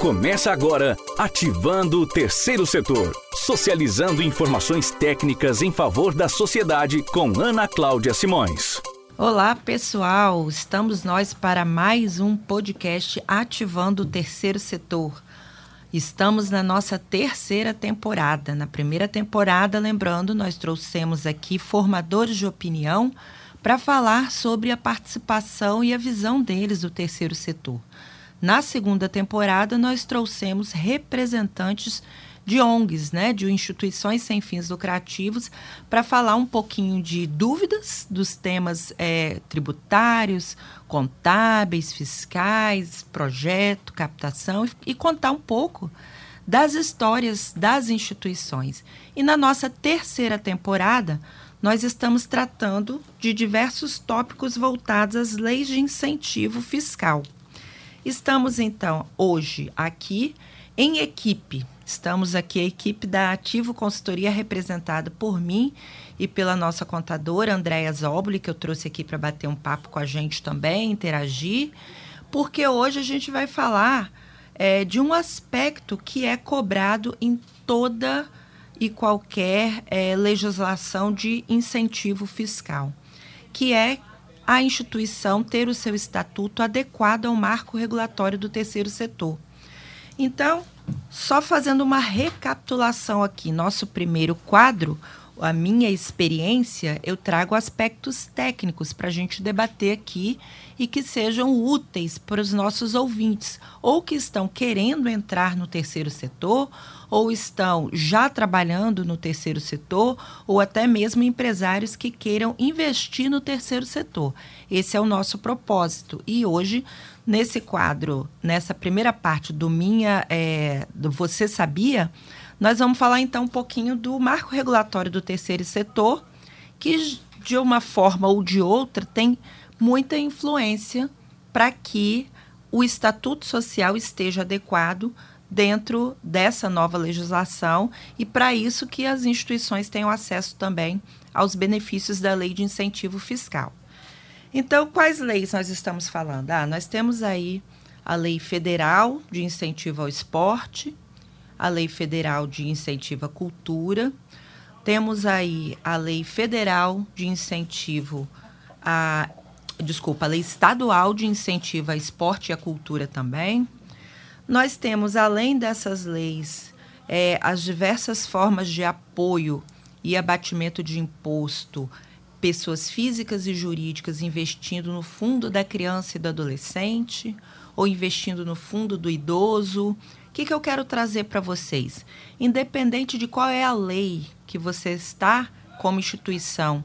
Começa agora ativando o terceiro setor, socializando informações técnicas em favor da sociedade com Ana Cláudia Simões. Olá, pessoal. Estamos nós para mais um podcast ativando o terceiro setor. Estamos na nossa terceira temporada. Na primeira temporada, lembrando, nós trouxemos aqui formadores de opinião para falar sobre a participação e a visão deles do terceiro setor. Na segunda temporada, nós trouxemos representantes de ONGs, né, de instituições sem fins lucrativos, para falar um pouquinho de dúvidas dos temas é, tributários, contábeis, fiscais, projeto, captação e, e contar um pouco das histórias das instituições. E na nossa terceira temporada, nós estamos tratando de diversos tópicos voltados às leis de incentivo fiscal. Estamos então hoje aqui em equipe. Estamos aqui a equipe da Ativo Consultoria representada por mim e pela nossa contadora Andréa Zoboli, que eu trouxe aqui para bater um papo com a gente também, interagir, porque hoje a gente vai falar é, de um aspecto que é cobrado em toda e qualquer é, legislação de incentivo fiscal, que é a instituição ter o seu estatuto adequado ao marco regulatório do terceiro setor. Então, só fazendo uma recapitulação aqui, nosso primeiro quadro, a minha experiência, eu trago aspectos técnicos para a gente debater aqui e que sejam úteis para os nossos ouvintes, ou que estão querendo entrar no terceiro setor, ou estão já trabalhando no terceiro setor, ou até mesmo empresários que queiram investir no terceiro setor. Esse é o nosso propósito. E hoje, nesse quadro, nessa primeira parte do Minha, é, do Você Sabia, nós vamos falar então um pouquinho do marco regulatório do terceiro setor, que de uma forma ou de outra tem muita influência para que o estatuto social esteja adequado dentro dessa nova legislação e para isso que as instituições tenham acesso também aos benefícios da lei de incentivo fiscal. Então, quais leis nós estamos falando? Ah, nós temos aí a lei federal de incentivo ao esporte, a lei federal de incentivo à cultura, temos aí a lei federal de incentivo a desculpa, a lei estadual de incentivo a esporte e à cultura também. Nós temos, além dessas leis, é, as diversas formas de apoio e abatimento de imposto, pessoas físicas e jurídicas investindo no fundo da criança e do adolescente, ou investindo no fundo do idoso. O que, que eu quero trazer para vocês? Independente de qual é a lei que você está, como instituição,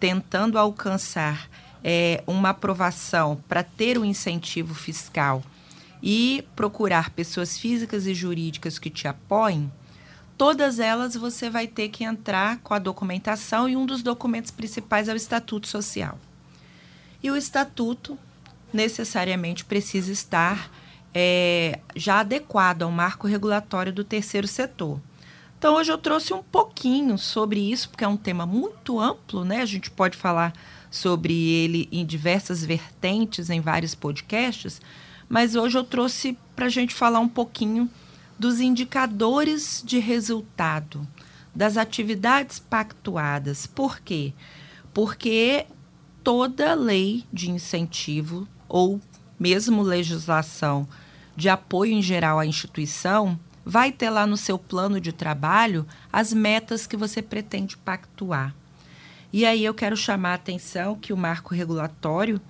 tentando alcançar é, uma aprovação para ter um incentivo fiscal e procurar pessoas físicas e jurídicas que te apoiem, todas elas você vai ter que entrar com a documentação e um dos documentos principais é o Estatuto Social. E o Estatuto necessariamente precisa estar é, já adequado ao marco regulatório do terceiro setor. Então, hoje eu trouxe um pouquinho sobre isso, porque é um tema muito amplo, né? A gente pode falar sobre ele em diversas vertentes, em vários podcasts, mas hoje eu trouxe para a gente falar um pouquinho dos indicadores de resultado, das atividades pactuadas. Por quê? Porque toda lei de incentivo ou mesmo legislação de apoio em geral à instituição vai ter lá no seu plano de trabalho as metas que você pretende pactuar. E aí eu quero chamar a atenção que o marco regulatório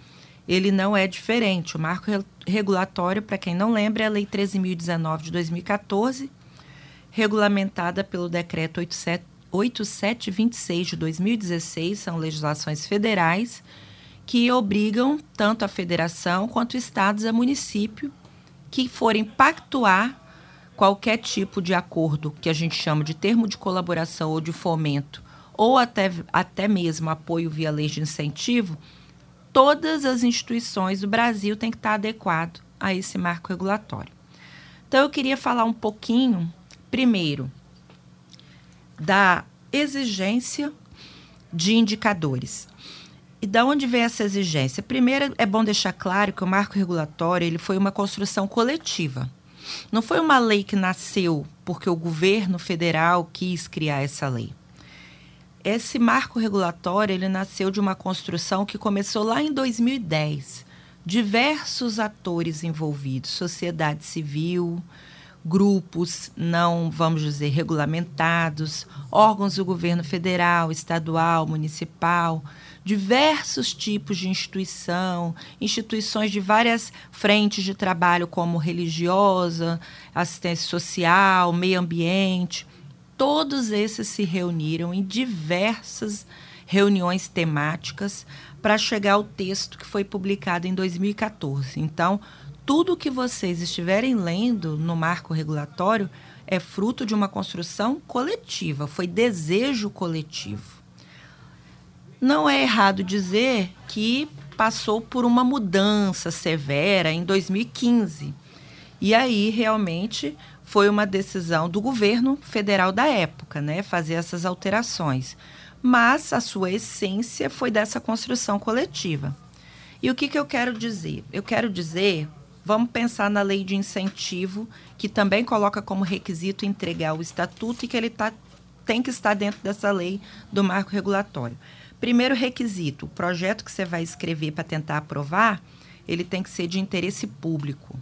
ele não é diferente. O marco regulatório, para quem não lembra, é a Lei 13.019 de 2014, regulamentada pelo Decreto 87, 8726 de 2016, são legislações federais que obrigam tanto a federação quanto estados a município que forem pactuar qualquer tipo de acordo que a gente chama de termo de colaboração ou de fomento, ou até, até mesmo apoio via lei de incentivo, todas as instituições do Brasil têm que estar adequado a esse marco regulatório. Então, eu queria falar um pouquinho, primeiro, da exigência de indicadores. E da onde vem essa exigência? Primeiro, é bom deixar claro que o marco regulatório ele foi uma construção coletiva. não foi uma lei que nasceu porque o governo federal quis criar essa lei. Esse marco regulatório ele nasceu de uma construção que começou lá em 2010. Diversos atores envolvidos, sociedade civil, grupos não, vamos dizer, regulamentados, órgãos do governo federal, estadual, municipal, diversos tipos de instituição, instituições de várias frentes de trabalho, como religiosa, assistência social, meio ambiente. Todos esses se reuniram em diversas reuniões temáticas para chegar ao texto que foi publicado em 2014. Então, tudo que vocês estiverem lendo no marco regulatório é fruto de uma construção coletiva, foi desejo coletivo. Não é errado dizer que passou por uma mudança severa em 2015. E aí realmente foi uma decisão do governo federal da época, né, fazer essas alterações. Mas a sua essência foi dessa construção coletiva. E o que, que eu quero dizer? Eu quero dizer Vamos pensar na lei de incentivo, que também coloca como requisito entregar o estatuto e que ele tá, tem que estar dentro dessa lei do marco regulatório. Primeiro requisito: o projeto que você vai escrever para tentar aprovar, ele tem que ser de interesse público.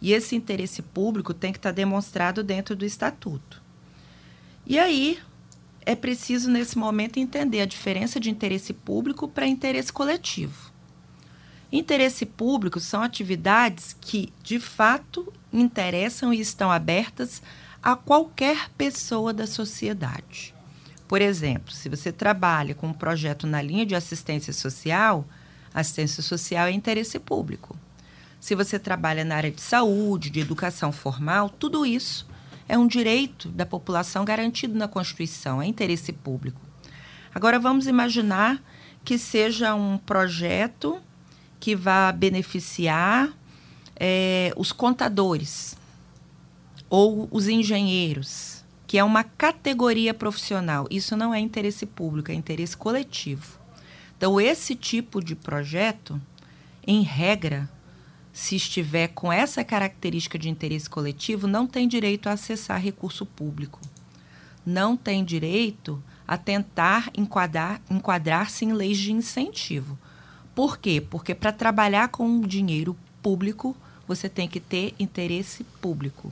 E esse interesse público tem que estar demonstrado dentro do estatuto. E aí, é preciso, nesse momento, entender a diferença de interesse público para interesse coletivo. Interesse público são atividades que, de fato, interessam e estão abertas a qualquer pessoa da sociedade. Por exemplo, se você trabalha com um projeto na linha de assistência social, assistência social é interesse público. Se você trabalha na área de saúde, de educação formal, tudo isso é um direito da população garantido na Constituição, é interesse público. Agora vamos imaginar que seja um projeto que vá beneficiar é, os contadores ou os engenheiros, que é uma categoria profissional. Isso não é interesse público, é interesse coletivo. Então, esse tipo de projeto, em regra, se estiver com essa característica de interesse coletivo, não tem direito a acessar recurso público. Não tem direito a tentar enquadrar, enquadrar-se em leis de incentivo. Por quê? Porque para trabalhar com dinheiro público, você tem que ter interesse público.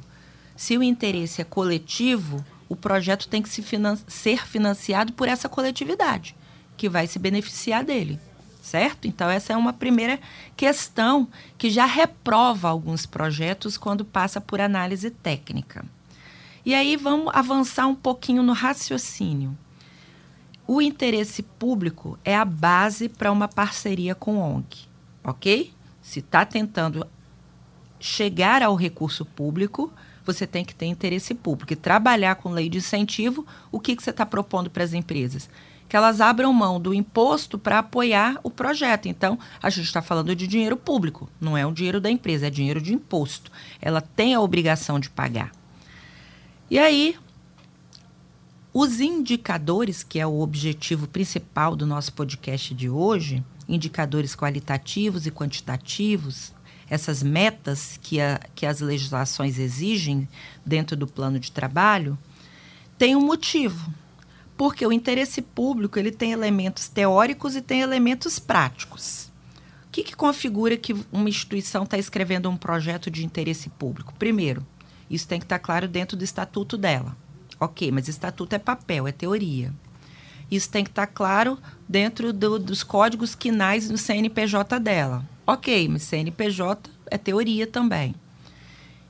Se o interesse é coletivo, o projeto tem que se finan ser financiado por essa coletividade, que vai se beneficiar dele. Certo? Então, essa é uma primeira questão que já reprova alguns projetos quando passa por análise técnica. E aí vamos avançar um pouquinho no raciocínio. O interesse público é a base para uma parceria com ONG, ok? Se está tentando chegar ao recurso público, você tem que ter interesse público. E trabalhar com lei de incentivo, o que, que você está propondo para as empresas? Que elas abram mão do imposto para apoiar o projeto. Então, a gente está falando de dinheiro público, não é o dinheiro da empresa, é dinheiro de imposto. Ela tem a obrigação de pagar. E aí, os indicadores, que é o objetivo principal do nosso podcast de hoje, indicadores qualitativos e quantitativos, essas metas que, a, que as legislações exigem dentro do plano de trabalho, tem um motivo. Porque o interesse público ele tem elementos teóricos e tem elementos práticos. O que, que configura que uma instituição está escrevendo um projeto de interesse público? Primeiro, isso tem que estar claro dentro do estatuto dela. Ok, mas estatuto é papel, é teoria. Isso tem que estar tá claro dentro do, dos códigos quinais no CNPJ dela. Ok, mas CNPJ é teoria também.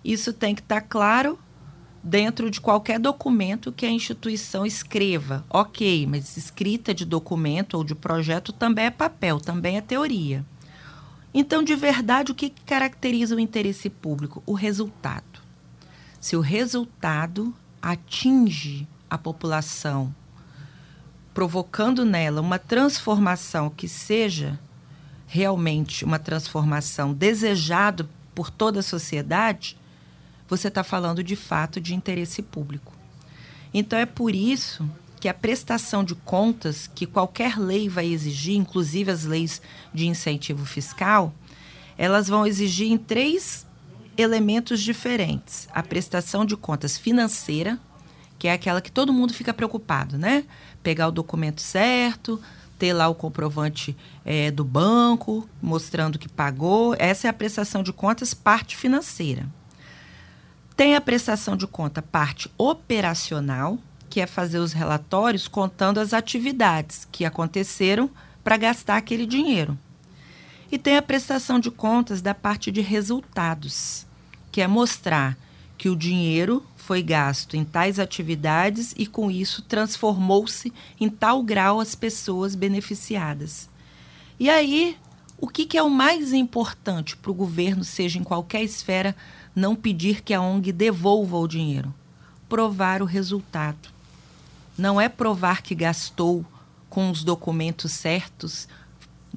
Isso tem que estar tá claro dentro de qualquer documento que a instituição escreva. Ok, mas escrita de documento ou de projeto também é papel, também é teoria. Então, de verdade, o que caracteriza o interesse público? O resultado. Se o resultado atinge a população, provocando nela uma transformação que seja realmente uma transformação desejada por toda a sociedade, você está falando de fato de interesse público. Então é por isso que a prestação de contas que qualquer lei vai exigir, inclusive as leis de incentivo fiscal, elas vão exigir em três elementos diferentes. A prestação de contas financeira, que é aquela que todo mundo fica preocupado, né? Pegar o documento certo, ter lá o comprovante é, do banco mostrando que pagou. Essa é a prestação de contas, parte financeira. Tem a prestação de conta, parte operacional, que é fazer os relatórios contando as atividades que aconteceram para gastar aquele dinheiro. E tem a prestação de contas da parte de resultados, que é mostrar que o dinheiro foi gasto em tais atividades e, com isso, transformou-se em tal grau as pessoas beneficiadas. E aí, o que, que é o mais importante para o governo, seja em qualquer esfera, não pedir que a ONG devolva o dinheiro? Provar o resultado. Não é provar que gastou com os documentos certos,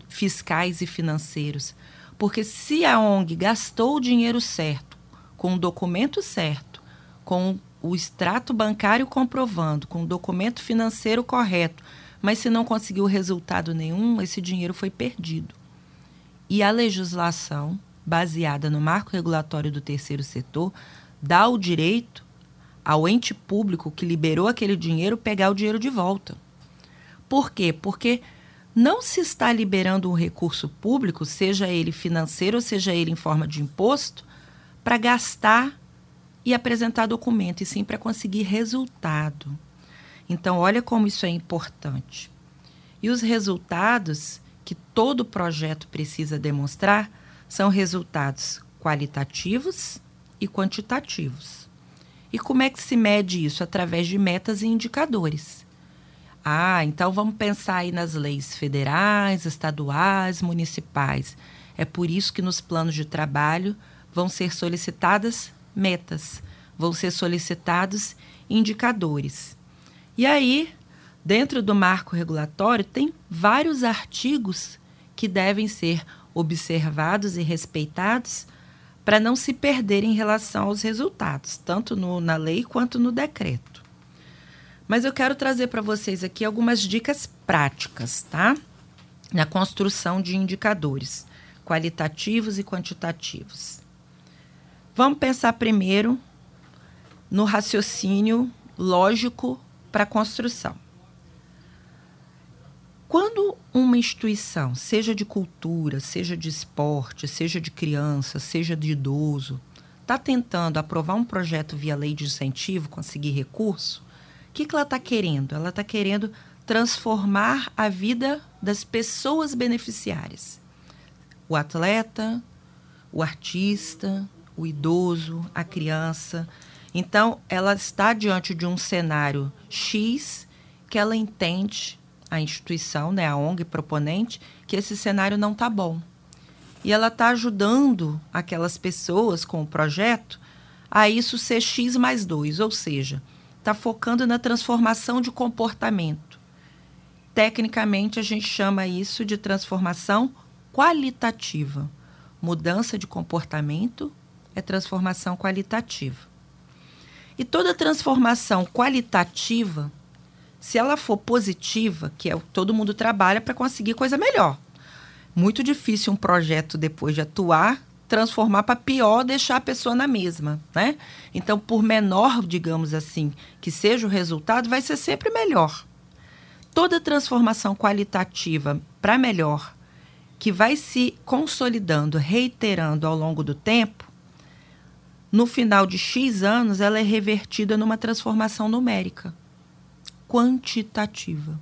fiscais e financeiros. Porque se a ONG gastou o dinheiro certo, com o documento certo, com o extrato bancário comprovando, com o documento financeiro correto, mas se não conseguiu resultado nenhum, esse dinheiro foi perdido. E a legislação, baseada no marco regulatório do terceiro setor, dá o direito ao ente público que liberou aquele dinheiro pegar o dinheiro de volta. Por quê? Porque não se está liberando um recurso público, seja ele financeiro seja ele em forma de imposto, para gastar e apresentar documento, e sim para conseguir resultado. Então, olha como isso é importante. E os resultados que todo projeto precisa demonstrar são resultados qualitativos e quantitativos. E como é que se mede isso? Através de metas e indicadores. Ah, então vamos pensar aí nas leis federais, estaduais, municipais. É por isso que nos planos de trabalho vão ser solicitadas metas, vão ser solicitados indicadores. E aí, dentro do marco regulatório, tem vários artigos que devem ser observados e respeitados para não se perder em relação aos resultados, tanto no, na lei quanto no decreto. Mas eu quero trazer para vocês aqui algumas dicas práticas, tá? Na construção de indicadores qualitativos e quantitativos. Vamos pensar primeiro no raciocínio lógico para a construção. Quando uma instituição, seja de cultura, seja de esporte, seja de criança, seja de idoso, está tentando aprovar um projeto via lei de incentivo, conseguir recurso, que, que ela está querendo? Ela está querendo transformar a vida das pessoas beneficiárias. O atleta, o artista, o idoso, a criança. Então, ela está diante de um cenário X que ela entende, a instituição, né, a ONG proponente, que esse cenário não está bom. E ela está ajudando aquelas pessoas com o projeto a isso ser X mais 2, ou seja, está focando na transformação de comportamento. Tecnicamente, a gente chama isso de transformação qualitativa. Mudança de comportamento é transformação qualitativa. E toda transformação qualitativa, se ela for positiva, que é o todo mundo trabalha para conseguir coisa melhor. Muito difícil um projeto, depois de atuar, transformar para pior, deixar a pessoa na mesma, né? Então, por menor, digamos assim, que seja o resultado, vai ser sempre melhor. Toda transformação qualitativa para melhor, que vai se consolidando, reiterando ao longo do tempo, no final de X anos, ela é revertida numa transformação numérica, quantitativa.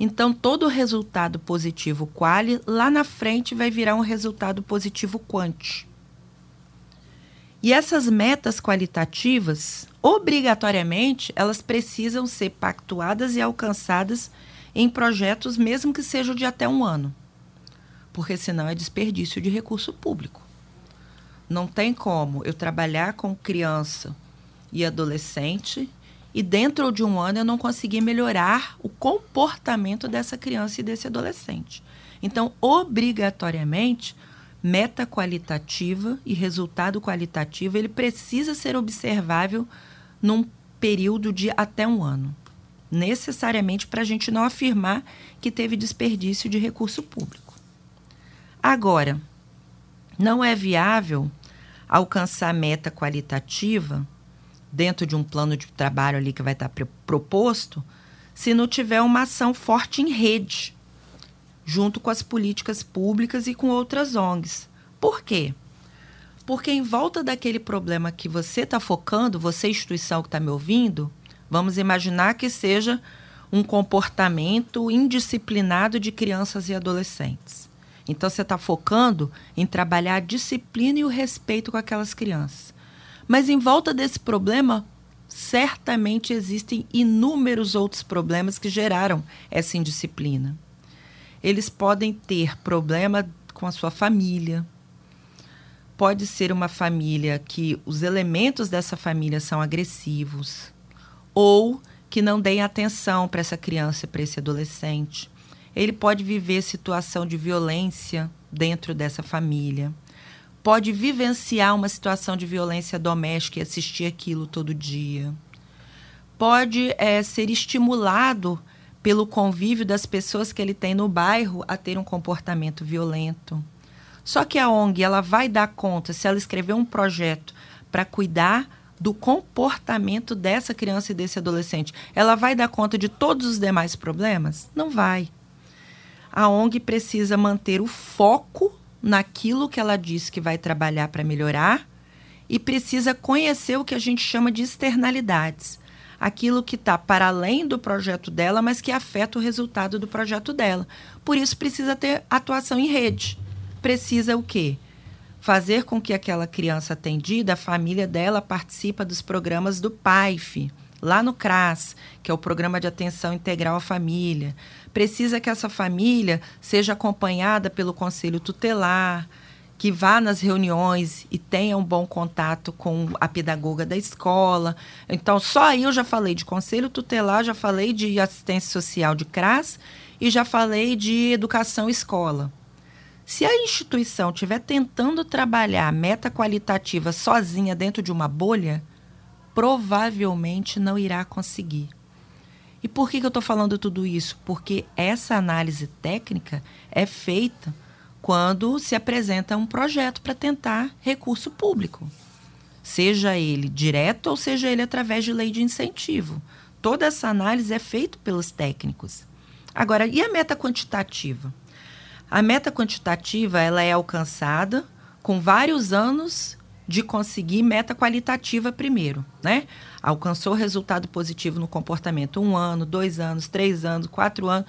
Então, todo resultado positivo quali, lá na frente vai virar um resultado positivo quanti. E essas metas qualitativas, obrigatoriamente, elas precisam ser pactuadas e alcançadas em projetos, mesmo que sejam de até um ano. Porque senão é desperdício de recurso público. Não tem como eu trabalhar com criança e adolescente e dentro de um ano eu não consegui melhorar o comportamento dessa criança e desse adolescente. Então, obrigatoriamente, meta qualitativa e resultado qualitativo, ele precisa ser observável num período de até um ano. Necessariamente para a gente não afirmar que teve desperdício de recurso público. Agora, não é viável alcançar meta qualitativa dentro de um plano de trabalho ali que vai estar proposto, se não tiver uma ação forte em rede, junto com as políticas públicas e com outras ONGs. Por quê? Porque em volta daquele problema que você está focando, você, instituição que está me ouvindo, vamos imaginar que seja um comportamento indisciplinado de crianças e adolescentes. Então você está focando em trabalhar a disciplina e o respeito com aquelas crianças. Mas em volta desse problema, certamente existem inúmeros outros problemas que geraram essa indisciplina. Eles podem ter problema com a sua família. Pode ser uma família que os elementos dessa família são agressivos ou que não deem atenção para essa criança, para esse adolescente. Ele pode viver situação de violência dentro dessa família. Pode vivenciar uma situação de violência doméstica e assistir aquilo todo dia. Pode é, ser estimulado pelo convívio das pessoas que ele tem no bairro a ter um comportamento violento. Só que a ONG ela vai dar conta, se ela escrever um projeto para cuidar do comportamento dessa criança e desse adolescente, ela vai dar conta de todos os demais problemas? Não vai. A ONG precisa manter o foco naquilo que ela disse que vai trabalhar para melhorar e precisa conhecer o que a gente chama de externalidades. Aquilo que está para além do projeto dela, mas que afeta o resultado do projeto dela. Por isso, precisa ter atuação em rede. Precisa o quê? fazer com que aquela criança atendida, a família dela participa dos programas do PAIF, lá no CRAS, que é o Programa de Atenção Integral à Família. Precisa que essa família seja acompanhada pelo conselho tutelar, que vá nas reuniões e tenha um bom contato com a pedagoga da escola. Então, só aí eu já falei de conselho tutelar, já falei de assistência social de CRAS e já falei de educação escola. Se a instituição estiver tentando trabalhar meta qualitativa sozinha dentro de uma bolha, provavelmente não irá conseguir. E por que, que eu estou falando tudo isso? Porque essa análise técnica é feita quando se apresenta um projeto para tentar recurso público, seja ele direto ou seja ele através de lei de incentivo. Toda essa análise é feita pelos técnicos. Agora, e a meta quantitativa? A meta quantitativa ela é alcançada com vários anos de conseguir meta qualitativa primeiro, né? Alcançou resultado positivo no comportamento um ano, dois anos, três anos, quatro anos.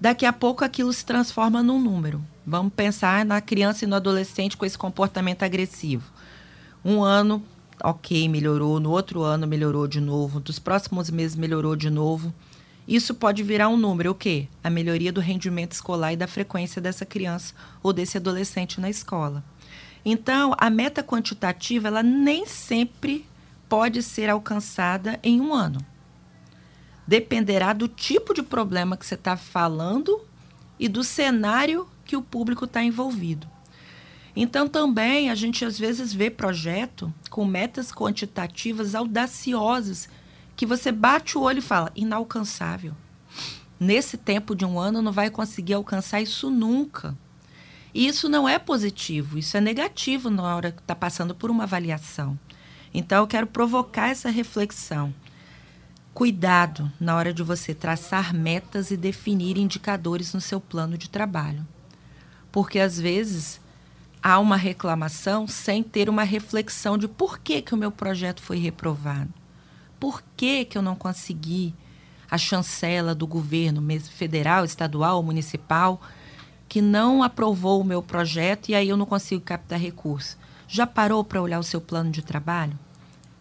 Daqui a pouco aquilo se transforma num número. Vamos pensar na criança e no adolescente com esse comportamento agressivo. Um ano, ok, melhorou. No outro ano melhorou de novo. Dos próximos meses melhorou de novo. Isso pode virar um número, o quê? A melhoria do rendimento escolar e da frequência dessa criança ou desse adolescente na escola. Então, a meta quantitativa, ela nem sempre pode ser alcançada em um ano. Dependerá do tipo de problema que você está falando e do cenário que o público está envolvido. Então, também a gente às vezes vê projeto com metas quantitativas audaciosas que você bate o olho e fala, inalcançável. Nesse tempo de um ano não vai conseguir alcançar isso nunca. E isso não é positivo, isso é negativo na hora que está passando por uma avaliação. Então eu quero provocar essa reflexão. Cuidado na hora de você traçar metas e definir indicadores no seu plano de trabalho. Porque às vezes há uma reclamação sem ter uma reflexão de por que, que o meu projeto foi reprovado por que, que eu não consegui a chancela do governo federal, estadual, municipal, que não aprovou o meu projeto e aí eu não consigo captar recursos. Já parou para olhar o seu plano de trabalho?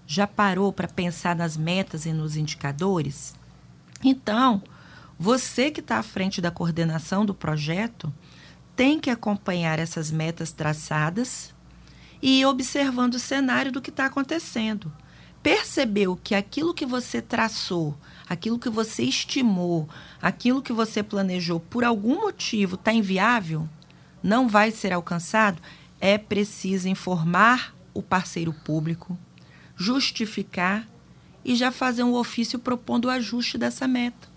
Já parou para pensar nas metas e nos indicadores? Então, você que está à frente da coordenação do projeto tem que acompanhar essas metas traçadas e ir observando o cenário do que está acontecendo percebeu que aquilo que você traçou, aquilo que você estimou, aquilo que você planejou por algum motivo está inviável, não vai ser alcançado, é preciso informar o parceiro público, justificar e já fazer um ofício propondo o ajuste dessa meta.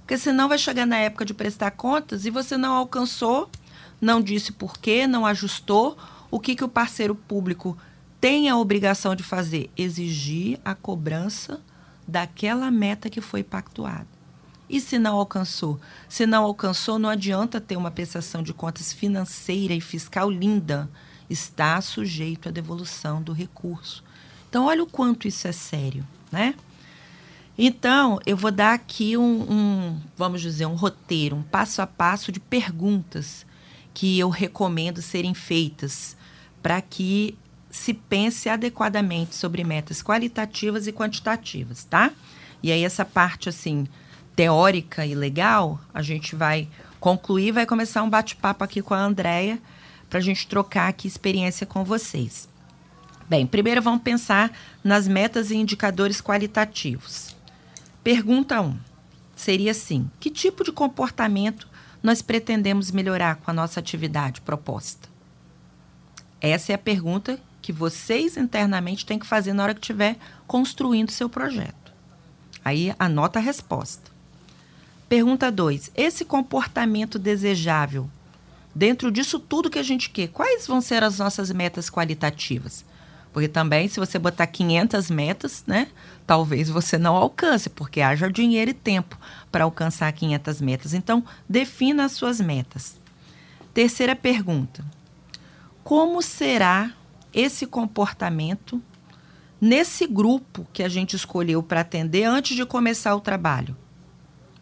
Porque senão vai chegar na época de prestar contas e você não alcançou, não disse por quê, não ajustou, o que, que o parceiro público tem a obrigação de fazer? Exigir a cobrança daquela meta que foi pactuada. E se não alcançou? Se não alcançou, não adianta ter uma prestação de contas financeira e fiscal linda. Está sujeito à devolução do recurso. Então, olha o quanto isso é sério, né? Então, eu vou dar aqui um, um, vamos dizer, um roteiro, um passo a passo de perguntas que eu recomendo serem feitas para que se pense adequadamente sobre metas qualitativas e quantitativas, tá? E aí essa parte assim teórica e legal, a gente vai concluir, vai começar um bate-papo aqui com a Andrea para a gente trocar aqui experiência com vocês. Bem, primeiro vamos pensar nas metas e indicadores qualitativos. Pergunta 1. Um, seria assim: que tipo de comportamento nós pretendemos melhorar com a nossa atividade proposta? Essa é a pergunta que vocês internamente têm que fazer na hora que estiver construindo seu projeto. Aí anota a resposta. Pergunta 2. Esse comportamento desejável, dentro disso tudo que a gente quer, quais vão ser as nossas metas qualitativas? Porque também, se você botar 500 metas, né, talvez você não alcance, porque haja dinheiro e tempo para alcançar 500 metas. Então, defina as suas metas. Terceira pergunta: Como será esse comportamento nesse grupo que a gente escolheu para atender antes de começar o trabalho.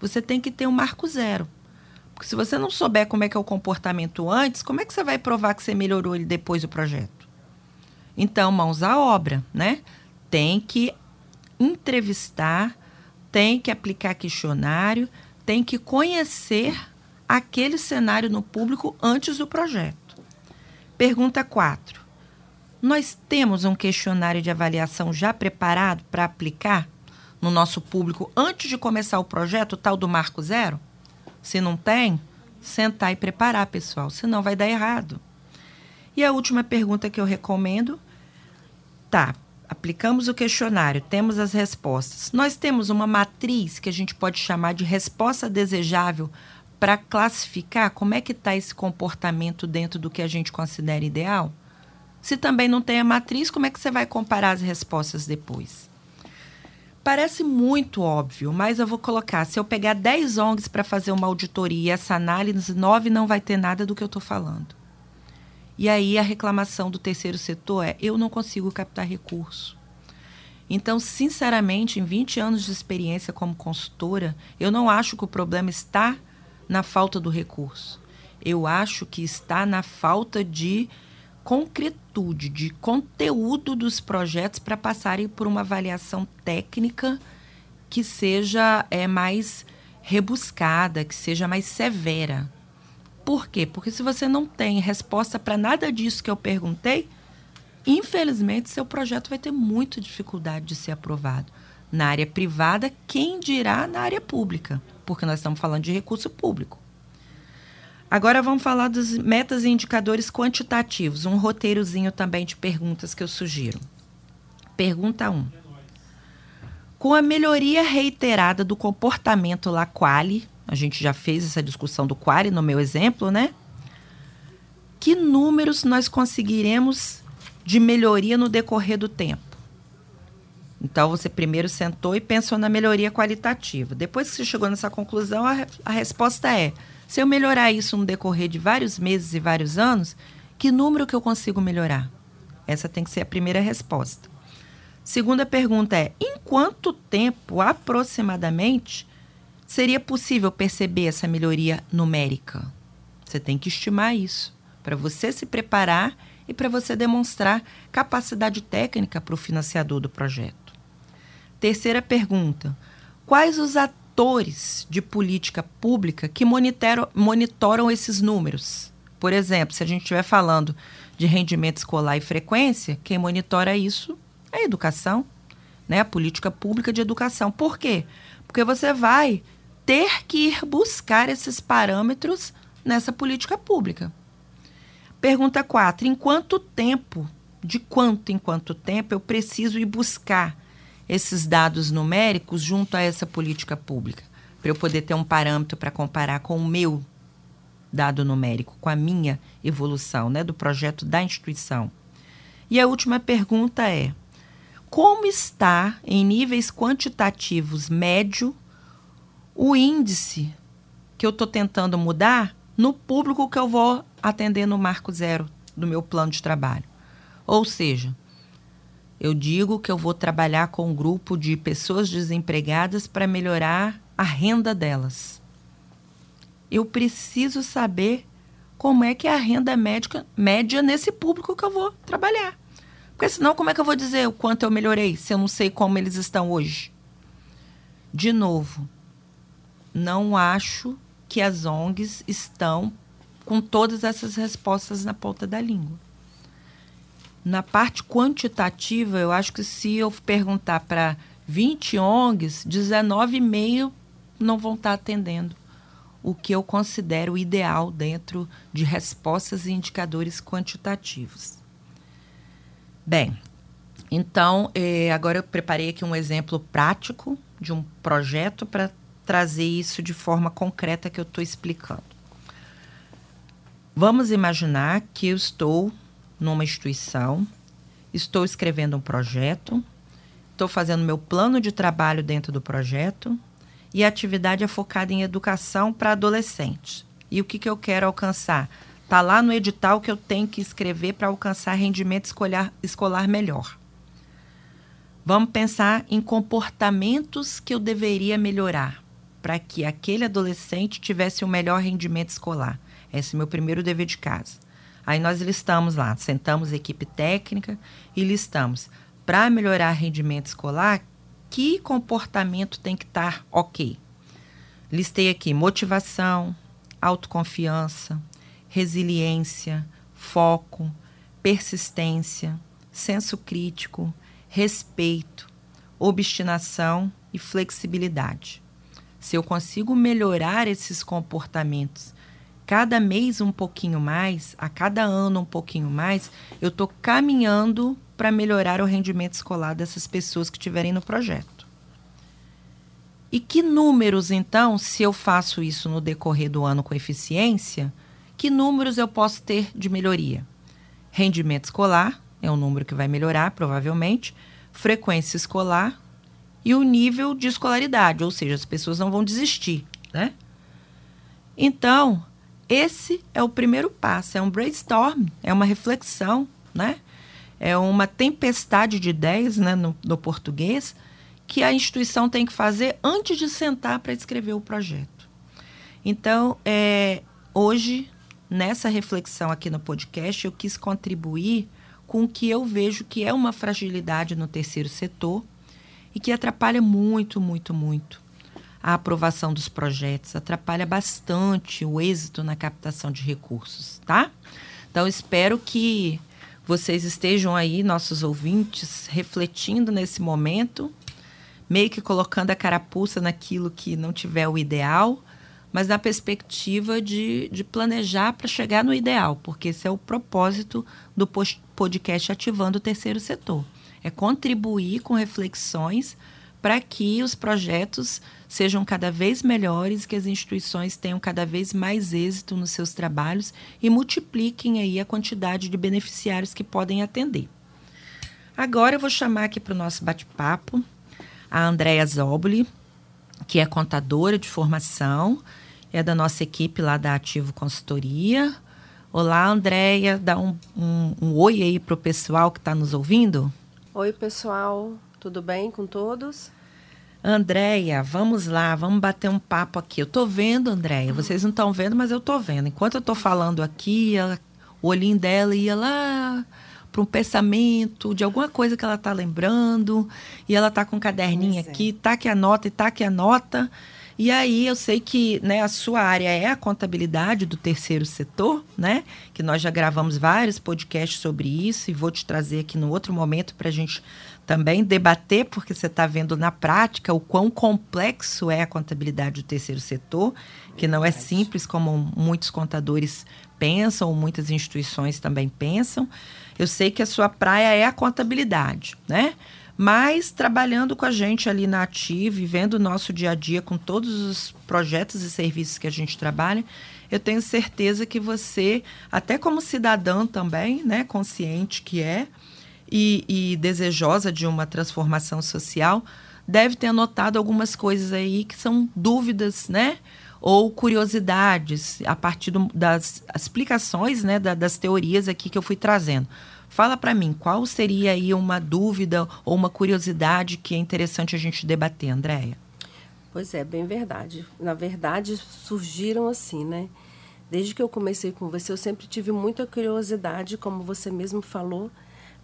Você tem que ter um marco zero. Porque se você não souber como é que é o comportamento antes, como é que você vai provar que você melhorou ele depois do projeto? Então, mãos à obra, né? Tem que entrevistar, tem que aplicar questionário, tem que conhecer aquele cenário no público antes do projeto. Pergunta 4. Nós temos um questionário de avaliação já preparado para aplicar no nosso público antes de começar o projeto, tal do Marco Zero? Se não tem, sentar e preparar, pessoal, senão vai dar errado. E a última pergunta que eu recomendo, tá, aplicamos o questionário, temos as respostas. Nós temos uma matriz que a gente pode chamar de resposta desejável para classificar como é que está esse comportamento dentro do que a gente considera ideal? Se também não tem a matriz, como é que você vai comparar as respostas depois? Parece muito óbvio, mas eu vou colocar: se eu pegar 10 ONGs para fazer uma auditoria essa análise, 9 não vai ter nada do que eu estou falando. E aí a reclamação do terceiro setor é: eu não consigo captar recurso. Então, sinceramente, em 20 anos de experiência como consultora, eu não acho que o problema está na falta do recurso. Eu acho que está na falta de concretude, de conteúdo dos projetos para passarem por uma avaliação técnica que seja é, mais rebuscada, que seja mais severa. Por quê? Porque se você não tem resposta para nada disso que eu perguntei, infelizmente seu projeto vai ter muita dificuldade de ser aprovado. Na área privada, quem dirá na área pública? Porque nós estamos falando de recurso público. Agora vamos falar dos metas e indicadores quantitativos, um roteirozinho também de perguntas que eu sugiro. Pergunta 1. Com a melhoria reiterada do comportamento lá quali, a gente já fez essa discussão do quali no meu exemplo, né? Que números nós conseguiremos de melhoria no decorrer do tempo? Então, você primeiro sentou e pensou na melhoria qualitativa. Depois que você chegou nessa conclusão, a, a resposta é se eu melhorar isso no decorrer de vários meses e vários anos, que número que eu consigo melhorar? Essa tem que ser a primeira resposta. Segunda pergunta é: em quanto tempo aproximadamente seria possível perceber essa melhoria numérica? Você tem que estimar isso para você se preparar e para você demonstrar capacidade técnica para o financiador do projeto. Terceira pergunta: quais os atores de política pública que monitoram, monitoram esses números. Por exemplo, se a gente estiver falando de rendimento escolar e frequência, quem monitora isso é a educação, né? a política pública de educação. Por quê? Porque você vai ter que ir buscar esses parâmetros nessa política pública. Pergunta 4. Em quanto tempo, de quanto em quanto tempo eu preciso ir buscar esses dados numéricos junto a essa política pública, para eu poder ter um parâmetro para comparar com o meu dado numérico, com a minha evolução, né, do projeto da instituição. E a última pergunta é: como está em níveis quantitativos médio o índice que eu estou tentando mudar no público que eu vou atender no marco zero do meu plano de trabalho? Ou seja, eu digo que eu vou trabalhar com um grupo de pessoas desempregadas para melhorar a renda delas. Eu preciso saber como é que é a renda médica, média nesse público que eu vou trabalhar. Porque senão, como é que eu vou dizer o quanto eu melhorei se eu não sei como eles estão hoje? De novo, não acho que as ONGs estão com todas essas respostas na ponta da língua. Na parte quantitativa, eu acho que se eu perguntar para 20 ONGs, 19,5 não vão estar atendendo o que eu considero ideal dentro de respostas e indicadores quantitativos. Bem, então, eh, agora eu preparei aqui um exemplo prático de um projeto para trazer isso de forma concreta que eu estou explicando. Vamos imaginar que eu estou numa instituição, estou escrevendo um projeto, estou fazendo meu plano de trabalho dentro do projeto e a atividade é focada em educação para adolescentes. E o que, que eu quero alcançar? Está lá no edital que eu tenho que escrever para alcançar rendimento escolar, escolar melhor. Vamos pensar em comportamentos que eu deveria melhorar para que aquele adolescente tivesse um melhor rendimento escolar. Esse é o meu primeiro dever de casa. Aí nós listamos lá, sentamos equipe técnica e listamos para melhorar rendimento escolar, que comportamento tem que estar tá ok. Listei aqui motivação, autoconfiança, resiliência, foco, persistência, senso crítico, respeito, obstinação e flexibilidade. Se eu consigo melhorar esses comportamentos cada mês um pouquinho mais, a cada ano um pouquinho mais, eu estou caminhando para melhorar o rendimento escolar dessas pessoas que estiverem no projeto. E que números, então, se eu faço isso no decorrer do ano com eficiência, que números eu posso ter de melhoria? Rendimento escolar é um número que vai melhorar, provavelmente, frequência escolar e o nível de escolaridade, ou seja, as pessoas não vão desistir, né? Então, esse é o primeiro passo, é um brainstorm, é uma reflexão, né? É uma tempestade de ideias, né, no, no português, que a instituição tem que fazer antes de sentar para escrever o projeto. Então, é, hoje, nessa reflexão aqui no podcast, eu quis contribuir com o que eu vejo que é uma fragilidade no terceiro setor e que atrapalha muito, muito, muito a aprovação dos projetos, atrapalha bastante o êxito na captação de recursos, tá? Então, espero que vocês estejam aí, nossos ouvintes, refletindo nesse momento, meio que colocando a carapuça naquilo que não tiver o ideal, mas na perspectiva de, de planejar para chegar no ideal, porque esse é o propósito do podcast Ativando o Terceiro Setor. É contribuir com reflexões para que os projetos sejam cada vez melhores, que as instituições tenham cada vez mais êxito nos seus trabalhos e multipliquem aí a quantidade de beneficiários que podem atender. Agora eu vou chamar aqui para o nosso bate-papo a Andréa Zoboli, que é contadora de formação, é da nossa equipe lá da Ativo Consultoria. Olá, Andréia, dá um, um, um oi aí para o pessoal que está nos ouvindo. Oi, pessoal, tudo bem com todos? Andréia, vamos lá, vamos bater um papo aqui. Eu tô vendo, Andréia, vocês não estão vendo, mas eu tô vendo. Enquanto eu tô falando aqui, ela, o olhinho dela ia lá para um pensamento de alguma coisa que ela tá lembrando, e ela tá com um caderninho é. aqui, tá que anota e tá que anota. E aí eu sei que né, a sua área é a contabilidade do terceiro setor, né? Que nós já gravamos vários podcasts sobre isso e vou te trazer aqui no outro momento para a gente também debater, porque você está vendo na prática o quão complexo é a contabilidade do terceiro setor, que não é simples como muitos contadores pensam, ou muitas instituições também pensam. Eu sei que a sua praia é a contabilidade, né? Mas trabalhando com a gente ali na Ativa, vendo o nosso dia a dia com todos os projetos e serviços que a gente trabalha, eu tenho certeza que você, até como cidadã também, né, consciente que é, e, e desejosa de uma transformação social deve ter anotado algumas coisas aí que são dúvidas, né? Ou curiosidades a partir do, das explicações, né? Da, das teorias aqui que eu fui trazendo. Fala para mim, qual seria aí uma dúvida ou uma curiosidade que é interessante a gente debater, Andréia? Pois é, bem verdade. Na verdade, surgiram assim, né? Desde que eu comecei com você, eu sempre tive muita curiosidade, como você mesmo falou,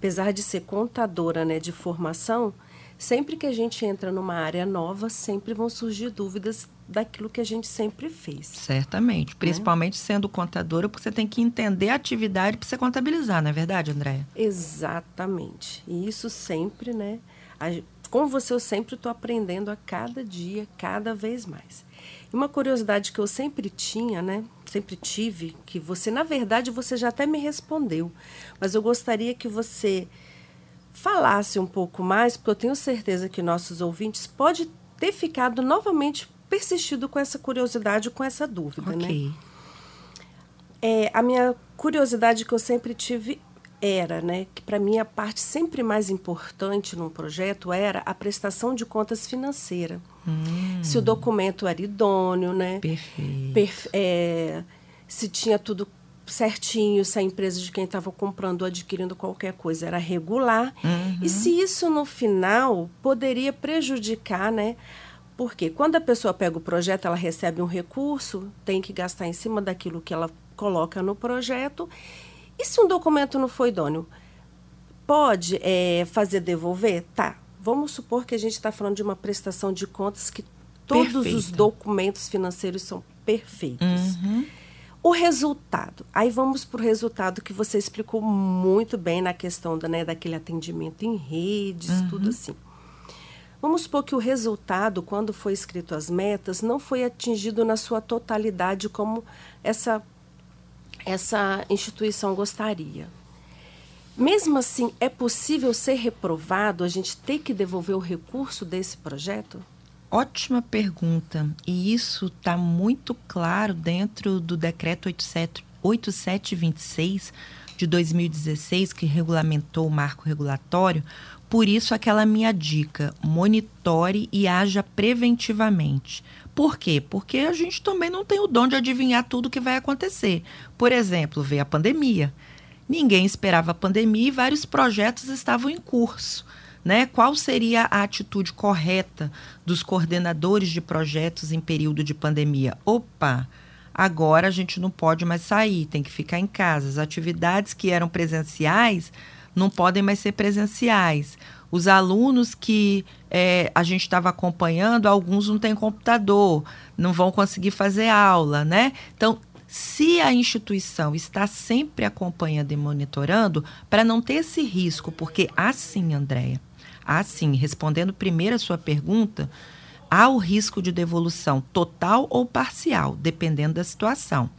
apesar de ser contadora, né, de formação, sempre que a gente entra numa área nova, sempre vão surgir dúvidas daquilo que a gente sempre fez. Certamente, né? principalmente né? sendo contadora, porque você tem que entender a atividade para você contabilizar, não é verdade, Andréia? Exatamente. E isso sempre, né? com você eu sempre estou aprendendo a cada dia, cada vez mais. E uma curiosidade que eu sempre tinha, né? Sempre tive, que você, na verdade, você já até me respondeu, mas eu gostaria que você falasse um pouco mais, porque eu tenho certeza que nossos ouvintes podem ter ficado novamente persistido com essa curiosidade, com essa dúvida, né? okay. né? É, a minha curiosidade que eu sempre tive era, né, que para mim a parte sempre mais importante num projeto era a prestação de contas financeira. Hum. Se o documento era idôneo, né? Perfeito. Perfe é, se tinha tudo certinho, se a empresa de quem estava comprando ou adquirindo qualquer coisa era regular. Uhum. E se isso no final poderia prejudicar, né? Porque quando a pessoa pega o projeto, ela recebe um recurso, tem que gastar em cima daquilo que ela coloca no projeto e se um documento não foi idôneo? Pode é, fazer devolver? Tá. Vamos supor que a gente está falando de uma prestação de contas que todos Perfeito. os documentos financeiros são perfeitos. Uhum. O resultado. Aí vamos para o resultado que você explicou muito bem na questão da, né, daquele atendimento em redes, uhum. tudo assim. Vamos supor que o resultado, quando foi escrito as metas, não foi atingido na sua totalidade como essa essa instituição gostaria. Mesmo assim, é possível ser reprovado, a gente ter que devolver o recurso desse projeto? Ótima pergunta. E isso está muito claro dentro do decreto 87, 8726 de 2016, que regulamentou o marco regulatório. Por isso, aquela minha dica: monitore e haja preventivamente. Por quê? Porque a gente também não tem o dom de adivinhar tudo o que vai acontecer. Por exemplo, veio a pandemia. Ninguém esperava a pandemia e vários projetos estavam em curso. Né? Qual seria a atitude correta dos coordenadores de projetos em período de pandemia? Opa, agora a gente não pode mais sair, tem que ficar em casa. As atividades que eram presenciais não podem mais ser presenciais. Os alunos que é, a gente estava acompanhando, alguns não têm computador, não vão conseguir fazer aula, né? Então, se a instituição está sempre acompanhando e monitorando, para não ter esse risco, porque assim, Andréia, assim, respondendo primeiro a sua pergunta, há o risco de devolução total ou parcial, dependendo da situação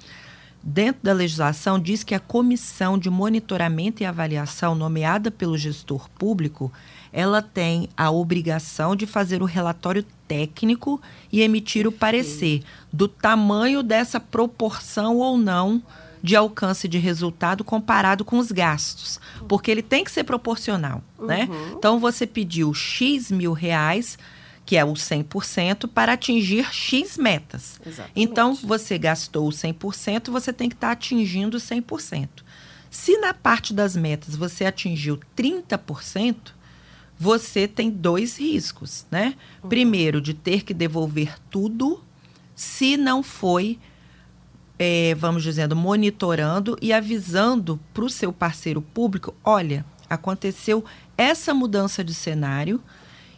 dentro da legislação, diz que a comissão de monitoramento e avaliação nomeada pelo gestor público, ela tem a obrigação de fazer o relatório técnico e emitir o parecer do tamanho dessa proporção ou não de alcance de resultado comparado com os gastos, porque ele tem que ser proporcional, né? uhum. né? Então você pediu X mil reais que é o 100%, para atingir X metas. Exatamente. Então, você gastou o 100%, você tem que estar tá atingindo 100%. Se na parte das metas você atingiu 30%, você tem dois riscos, né? Uhum. Primeiro, de ter que devolver tudo se não foi, é, vamos dizendo, monitorando e avisando para o seu parceiro público: olha, aconteceu essa mudança de cenário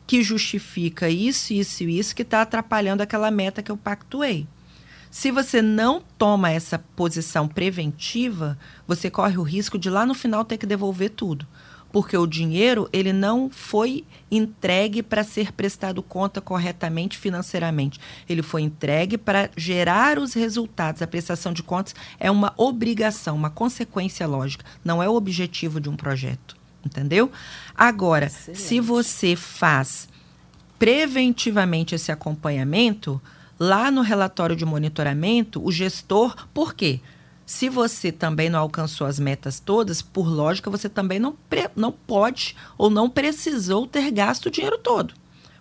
que justifica isso, isso e isso que está atrapalhando aquela meta que eu pactuei. Se você não toma essa posição preventiva, você corre o risco de lá no final ter que devolver tudo. Porque o dinheiro ele não foi entregue para ser prestado conta corretamente financeiramente. Ele foi entregue para gerar os resultados. A prestação de contas é uma obrigação, uma consequência lógica, não é o objetivo de um projeto entendeu? Agora, Excelente. se você faz preventivamente esse acompanhamento, lá no relatório de monitoramento, o gestor, por quê? Se você também não alcançou as metas todas, por lógica, você também não, não pode ou não precisou ter gasto o dinheiro todo.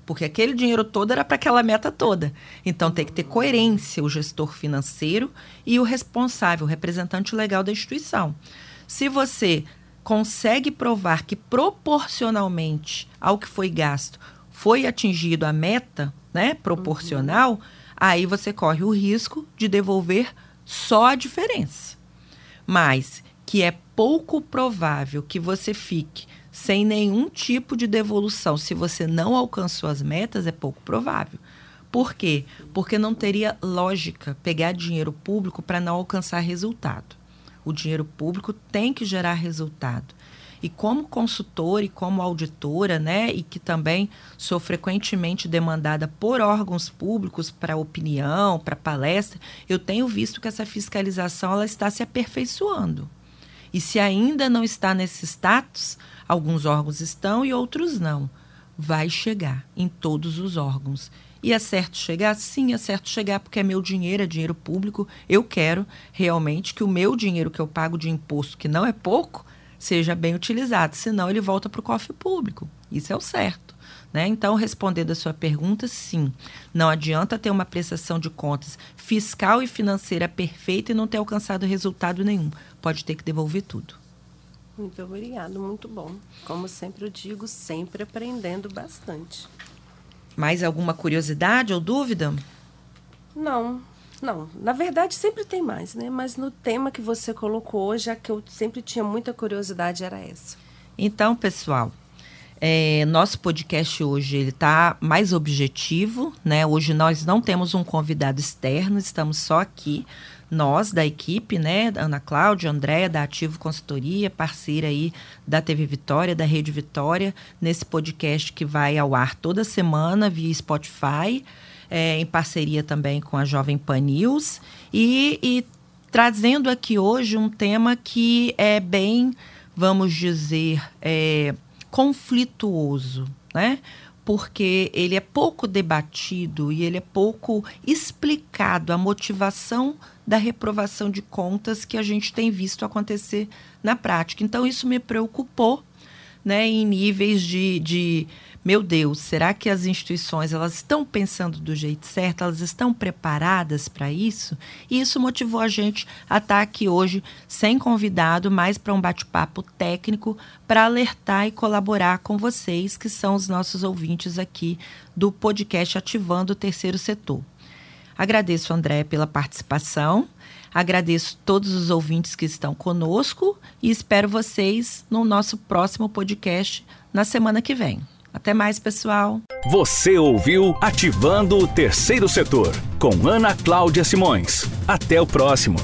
Porque aquele dinheiro todo era para aquela meta toda. Então tem que ter coerência o gestor financeiro e o responsável, o representante legal da instituição. Se você consegue provar que proporcionalmente ao que foi gasto foi atingido a meta, né, proporcional, uhum. aí você corre o risco de devolver só a diferença. Mas que é pouco provável que você fique sem nenhum tipo de devolução se você não alcançou as metas, é pouco provável. Por quê? Porque não teria lógica pegar dinheiro público para não alcançar resultado. O dinheiro público tem que gerar resultado. E como consultora e como auditora, né, e que também sou frequentemente demandada por órgãos públicos para opinião, para palestra, eu tenho visto que essa fiscalização ela está se aperfeiçoando. E se ainda não está nesse status, alguns órgãos estão e outros não. Vai chegar em todos os órgãos. E é certo chegar? Sim, é certo chegar porque é meu dinheiro, é dinheiro público. Eu quero realmente que o meu dinheiro que eu pago de imposto, que não é pouco, seja bem utilizado, senão ele volta para o cofre público. Isso é o certo. Né? Então, respondendo a sua pergunta, sim. Não adianta ter uma prestação de contas fiscal e financeira perfeita e não ter alcançado resultado nenhum. Pode ter que devolver tudo. Muito obrigado, muito bom. Como sempre eu digo, sempre aprendendo bastante. Mais alguma curiosidade ou dúvida? Não, não, na verdade sempre tem mais, né? Mas no tema que você colocou a que eu sempre tinha muita curiosidade era essa. Então, pessoal, é, nosso podcast hoje ele está mais objetivo, né? Hoje nós não temos um convidado externo, estamos só aqui nós da equipe, né, Ana Cláudia, Andréa da Ativo Consultoria, parceira aí da TV Vitória, da Rede Vitória, nesse podcast que vai ao ar toda semana via Spotify é, em parceria também com a Jovem Pan News, e, e trazendo aqui hoje um tema que é bem, vamos dizer, é, conflituoso, né? porque ele é pouco debatido e ele é pouco explicado a motivação da reprovação de contas que a gente tem visto acontecer na prática. Então, isso me preocupou né, em níveis de, de meu Deus, será que as instituições elas estão pensando do jeito certo? Elas estão preparadas para isso? E isso motivou a gente a estar aqui hoje sem convidado, mais para um bate-papo técnico para alertar e colaborar com vocês que são os nossos ouvintes aqui do podcast Ativando o Terceiro Setor. Agradeço, André, pela participação. Agradeço todos os ouvintes que estão conosco e espero vocês no nosso próximo podcast na semana que vem. Até mais, pessoal. Você ouviu Ativando o Terceiro Setor com Ana Cláudia Simões. Até o próximo.